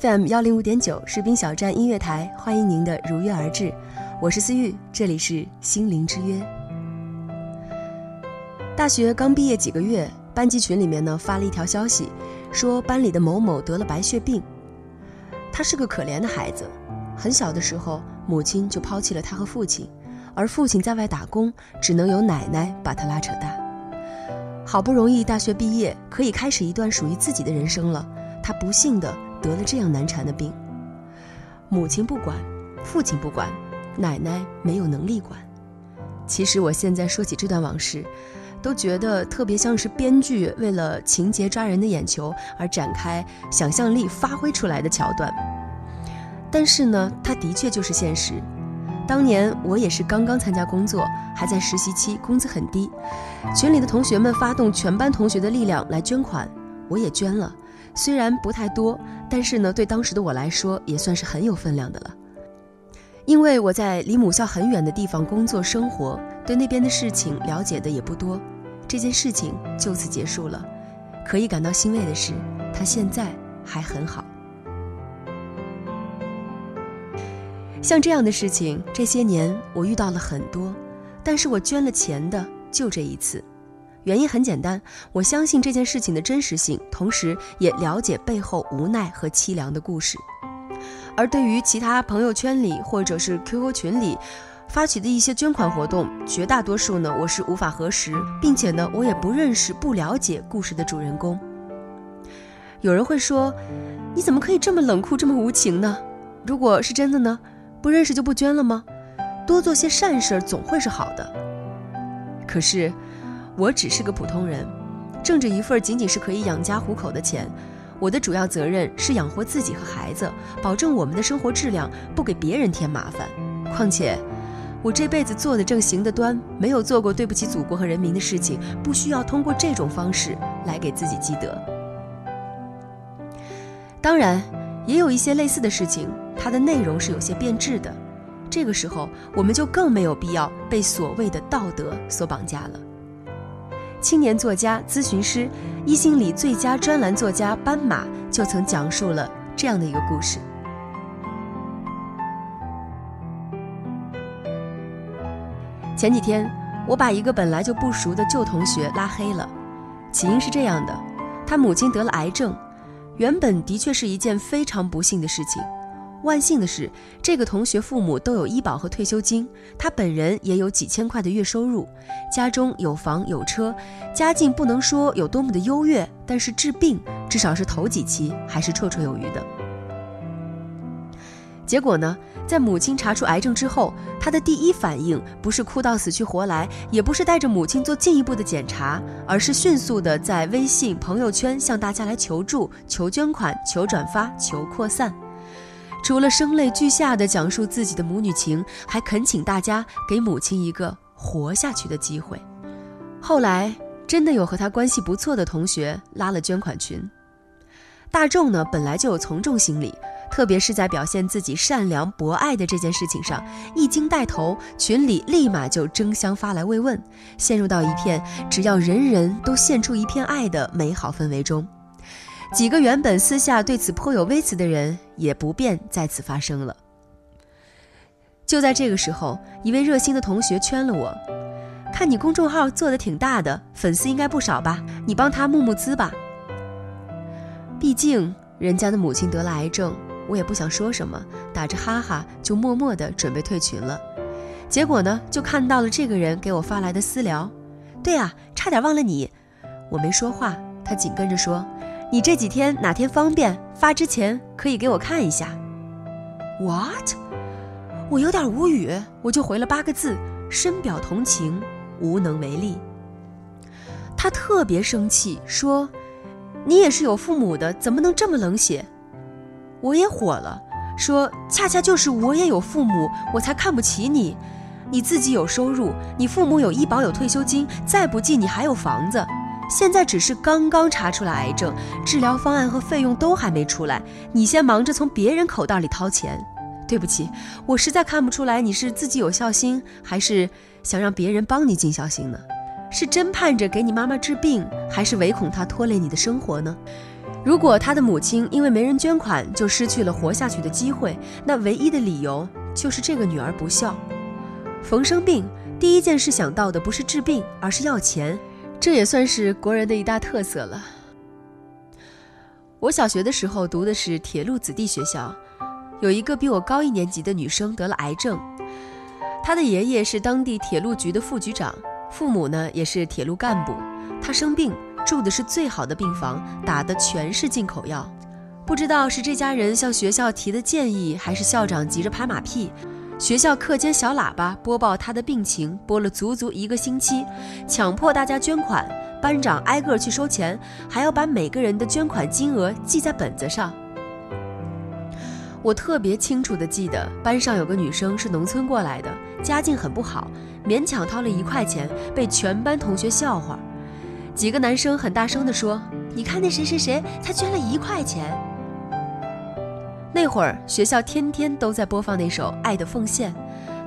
FM 幺零五点九士兵小站音乐台，欢迎您的如约而至，我是思玉，这里是心灵之约。大学刚毕业几个月，班级群里面呢发了一条消息，说班里的某某得了白血病。他是个可怜的孩子，很小的时候母亲就抛弃了他和父亲，而父亲在外打工，只能由奶奶把他拉扯大。好不容易大学毕业，可以开始一段属于自己的人生了，他不幸的。得了这样难缠的病，母亲不管，父亲不管，奶奶没有能力管。其实我现在说起这段往事，都觉得特别像是编剧为了情节抓人的眼球而展开想象力发挥出来的桥段。但是呢，它的确就是现实。当年我也是刚刚参加工作，还在实习期，工资很低。群里的同学们发动全班同学的力量来捐款，我也捐了。虽然不太多，但是呢，对当时的我来说也算是很有分量的了。因为我在离母校很远的地方工作生活，对那边的事情了解的也不多，这件事情就此结束了。可以感到欣慰的是，他现在还很好。像这样的事情，这些年我遇到了很多，但是我捐了钱的就这一次。原因很简单，我相信这件事情的真实性，同时也了解背后无奈和凄凉的故事。而对于其他朋友圈里或者是 QQ 群里发起的一些捐款活动，绝大多数呢我是无法核实，并且呢我也不认识、不了解故事的主人公。有人会说，你怎么可以这么冷酷、这么无情呢？如果是真的呢，不认识就不捐了吗？多做些善事总会是好的。可是。我只是个普通人，挣着一份仅仅是可以养家糊口的钱，我的主要责任是养活自己和孩子，保证我们的生活质量，不给别人添麻烦。况且，我这辈子做的正行的端，没有做过对不起祖国和人民的事情，不需要通过这种方式来给自己积德。当然，也有一些类似的事情，它的内容是有些变质的，这个时候我们就更没有必要被所谓的道德所绑架了。青年作家、咨询师、一心理最佳专栏作家斑马就曾讲述了这样的一个故事。前几天，我把一个本来就不熟的旧同学拉黑了，起因是这样的：他母亲得了癌症，原本的确是一件非常不幸的事情。万幸的是，这个同学父母都有医保和退休金，他本人也有几千块的月收入，家中有房有车，家境不能说有多么的优越，但是治病至少是头几期还是绰绰有余的。结果呢，在母亲查出癌症之后，他的第一反应不是哭到死去活来，也不是带着母亲做进一步的检查，而是迅速的在微信朋友圈向大家来求助、求捐款、求转发、求扩散。除了声泪俱下的讲述自己的母女情，还恳请大家给母亲一个活下去的机会。后来真的有和他关系不错的同学拉了捐款群。大众呢本来就有从众心理，特别是在表现自己善良博爱的这件事情上，一经带头，群里立马就争相发来慰问，陷入到一片只要人人都献出一片爱的美好氛围中。几个原本私下对此颇有微词的人，也不便再次发声了。就在这个时候，一位热心的同学圈了我，看你公众号做的挺大的，粉丝应该不少吧？你帮他募募资吧。毕竟人家的母亲得了癌症。我也不想说什么，打着哈哈就默默的准备退群了。结果呢，就看到了这个人给我发来的私聊。对啊，差点忘了你。我没说话，他紧跟着说：“你这几天哪天方便？发之前可以给我看一下。”What？我有点无语，我就回了八个字，深表同情，无能为力。他特别生气，说：“你也是有父母的，怎么能这么冷血？”我也火了，说恰恰就是我也有父母，我才看不起你。你自己有收入，你父母有医保有退休金，再不济你还有房子。现在只是刚刚查出来癌症，治疗方案和费用都还没出来，你先忙着从别人口袋里掏钱。对不起，我实在看不出来你是自己有孝心，还是想让别人帮你尽孝心呢？是真盼着给你妈妈治病，还是唯恐她拖累你的生活呢？如果他的母亲因为没人捐款就失去了活下去的机会，那唯一的理由就是这个女儿不孝。逢生病，第一件事想到的不是治病，而是要钱，这也算是国人的一大特色了。我小学的时候读的是铁路子弟学校，有一个比我高一年级的女生得了癌症，她的爷爷是当地铁路局的副局长，父母呢也是铁路干部，她生病。住的是最好的病房，打的全是进口药。不知道是这家人向学校提的建议，还是校长急着拍马屁。学校课间小喇叭播报他的病情，播了足足一个星期，强迫大家捐款。班长挨个去收钱，还要把每个人的捐款金额记在本子上。我特别清楚的记得，班上有个女生是农村过来的，家境很不好，勉强掏了一块钱，被全班同学笑话。几个男生很大声地说：“你看那谁谁谁他捐了一块钱。”那会儿学校天天都在播放那首《爱的奉献》，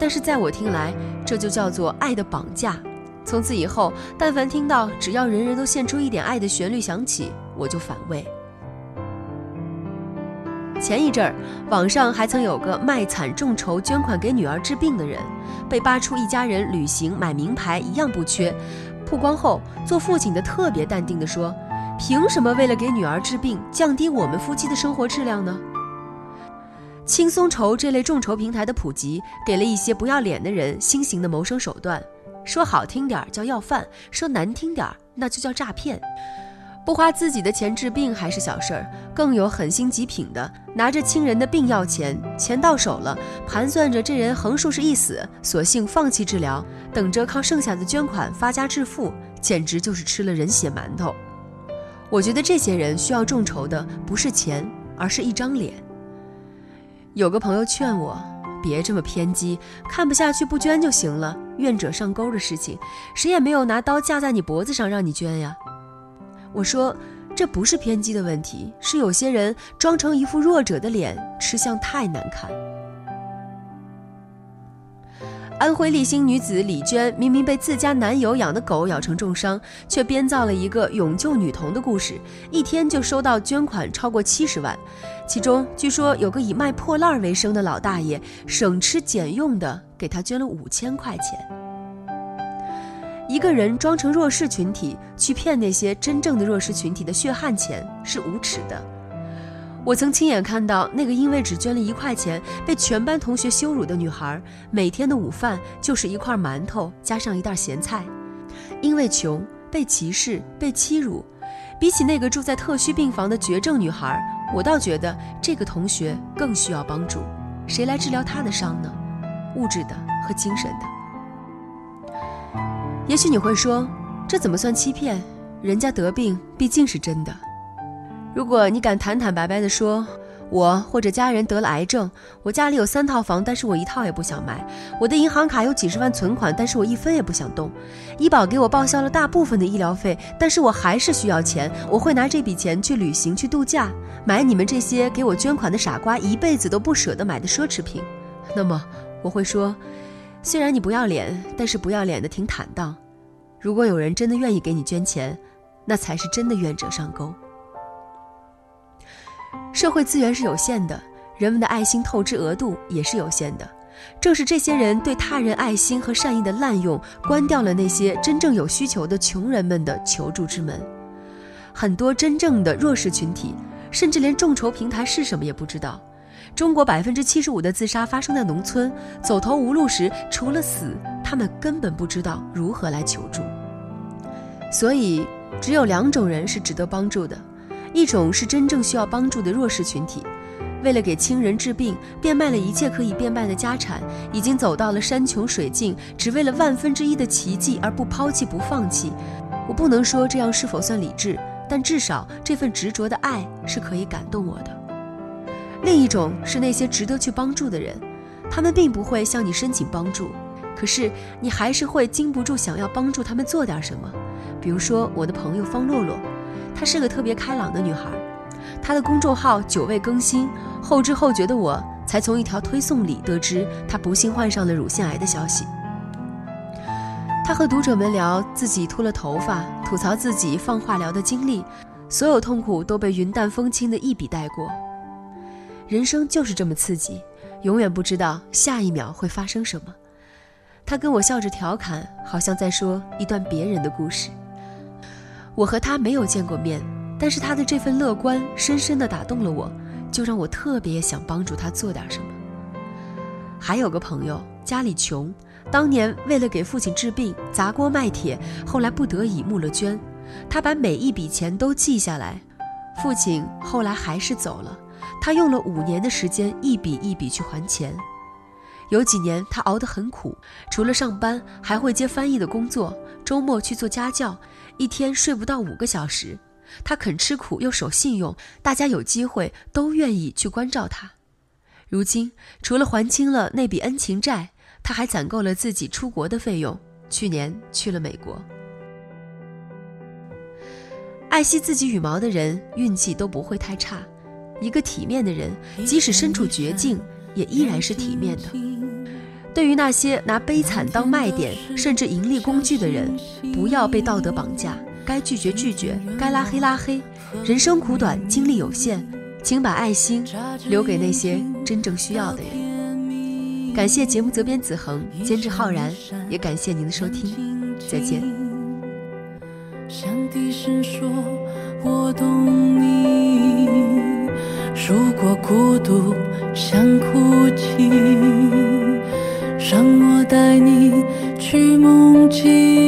但是在我听来，这就叫做爱的绑架。从此以后，但凡听到只要人人都献出一点爱的旋律响起，我就反胃。前一阵儿，网上还曾有个卖惨众筹捐款给女儿治病的人，被扒出一家人旅行买名牌一样不缺。曝光后，做父亲的特别淡定地说：“凭什么为了给女儿治病，降低我们夫妻的生活质量呢？”轻松筹这类众筹平台的普及，给了一些不要脸的人新型的谋生手段。说好听点儿叫要饭，说难听点儿那就叫诈骗。不花自己的钱治病还是小事儿，更有狠心极品的，拿着亲人的病要钱，钱到手了，盘算着这人横竖是一死，索性放弃治疗，等着靠剩下的捐款发家致富，简直就是吃了人血馒头。我觉得这些人需要众筹的不是钱，而是一张脸。有个朋友劝我别这么偏激，看不下去不捐就行了，愿者上钩的事情，谁也没有拿刀架在你脖子上让你捐呀。我说，这不是偏激的问题，是有些人装成一副弱者的脸，吃相太难看。安徽利辛女子李娟明明被自家男友养的狗咬成重伤，却编造了一个勇救女童的故事，一天就收到捐款超过七十万，其中据说有个以卖破烂为生的老大爷，省吃俭用的给她捐了五千块钱。一个人装成弱势群体去骗那些真正的弱势群体的血汗钱是无耻的。我曾亲眼看到那个因为只捐了一块钱被全班同学羞辱的女孩，每天的午饭就是一块馒头加上一袋咸菜。因为穷被歧视被欺辱，比起那个住在特需病房的绝症女孩，我倒觉得这个同学更需要帮助。谁来治疗她的伤呢？物质的和精神的。也许你会说，这怎么算欺骗？人家得病毕竟是真的。如果你敢坦坦白白地说，我或者家人得了癌症，我家里有三套房，但是我一套也不想买。我的银行卡有几十万存款，但是我一分也不想动。医保给我报销了大部分的医疗费，但是我还是需要钱。我会拿这笔钱去旅行、去度假，买你们这些给我捐款的傻瓜一辈子都不舍得买的奢侈品。那么我会说，虽然你不要脸，但是不要脸的挺坦荡。如果有人真的愿意给你捐钱，那才是真的愿者上钩。社会资源是有限的，人们的爱心透支额度也是有限的。正是这些人对他人爱心和善意的滥用，关掉了那些真正有需求的穷人们的求助之门。很多真正的弱势群体，甚至连众筹平台是什么也不知道。中国百分之七十五的自杀发生在农村，走投无路时，除了死，他们根本不知道如何来求助。所以，只有两种人是值得帮助的。一种是真正需要帮助的弱势群体，为了给亲人治病，变卖了一切可以变卖的家产，已经走到了山穷水尽，只为了万分之一的奇迹而不抛弃不放弃。我不能说这样是否算理智，但至少这份执着的爱是可以感动我的。另一种是那些值得去帮助的人，他们并不会向你申请帮助，可是你还是会禁不住想要帮助他们做点什么。比如说我的朋友方洛洛。她是个特别开朗的女孩，她的公众号久未更新，后知后觉的我才从一条推送里得知她不幸患上了乳腺癌的消息。她和读者们聊自己秃了头发，吐槽自己放化疗的经历，所有痛苦都被云淡风轻的一笔带过。人生就是这么刺激，永远不知道下一秒会发生什么。她跟我笑着调侃，好像在说一段别人的故事。我和他没有见过面，但是他的这份乐观深深地打动了我，就让我特别想帮助他做点什么。还有个朋友家里穷，当年为了给父亲治病砸锅卖铁，后来不得已募了捐，他把每一笔钱都记下来。父亲后来还是走了，他用了五年的时间一笔一笔去还钱。有几年他熬得很苦，除了上班还会接翻译的工作，周末去做家教。一天睡不到五个小时，他肯吃苦又守信用，大家有机会都愿意去关照他。如今除了还清了那笔恩情债，他还攒够了自己出国的费用。去年去了美国。爱惜自己羽毛的人运气都不会太差。一个体面的人，即使身处绝境，也依然是体面的。对于那些拿悲惨当卖点，甚至盈利工具的人，不要被道德绑架，该拒绝拒绝，该拉黑拉黑。人生苦短，精力有限，请把爱心留给那些真正需要的人。感谢节目责编子恒，监制浩然，也感谢您的收听，再见。像低声说我懂你，如果孤独像哭泣。让我带你去梦境。